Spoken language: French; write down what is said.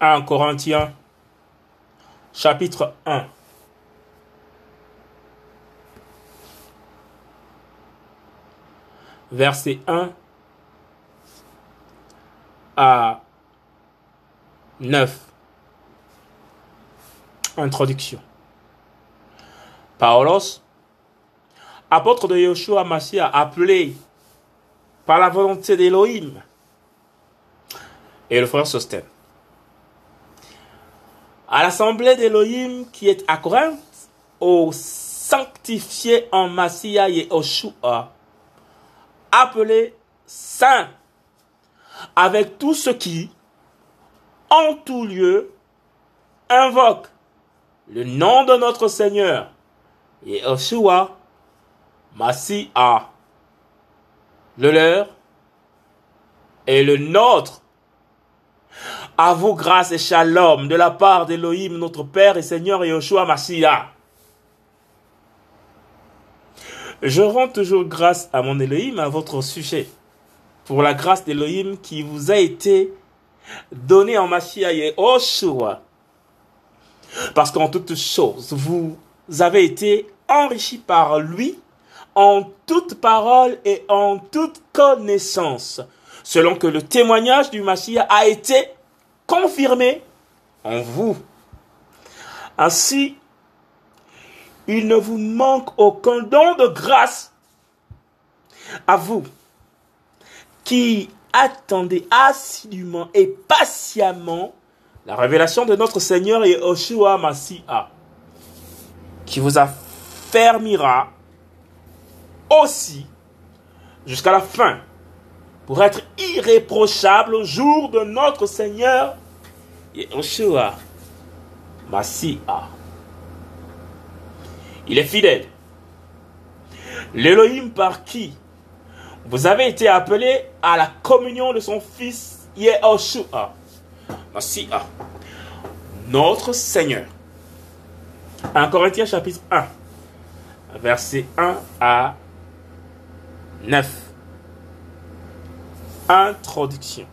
1 Corinthiens, chapitre 1. Verset 1 à 9. Introduction. Paulos, apôtre de Yoshua Mashiach, appelé par la volonté d'Élohim, et le frère Sosten. À l'assemblée d'Élohim qui est à Corinthe, aux sanctifiés en Massia et Yoshua, appelés saints, avec tous ceux qui, en tout lieu, invoquent le nom de notre Seigneur, Yoshua, Massia, le leur et le nôtre. À vous grâce et shalom de la part d'Élohim, notre Père et Seigneur Yoshua Mashiach. Je rends toujours grâce à mon Elohim à votre sujet, pour la grâce d'Élohim qui vous a été donnée en Mashiach et Yoshua. Parce qu'en toutes choses, vous avez été enrichis par lui en toute parole et en toute connaissance, selon que le témoignage du Messie a été confirmé en vous. Ainsi, il ne vous manque aucun don de grâce à vous qui attendez assidûment et patiemment la révélation de notre Seigneur et Oshua Mashiach, qui vous affermira aussi jusqu'à la fin pour être irréprochable au jour de notre Seigneur Yeshua Mashiach. Il est fidèle. L'Élohim par qui vous avez été appelé à la communion de son Fils Yeshua Mashiach, notre Seigneur. 1 Corinthiens chapitre 1, verset 1 à 9. Introduction.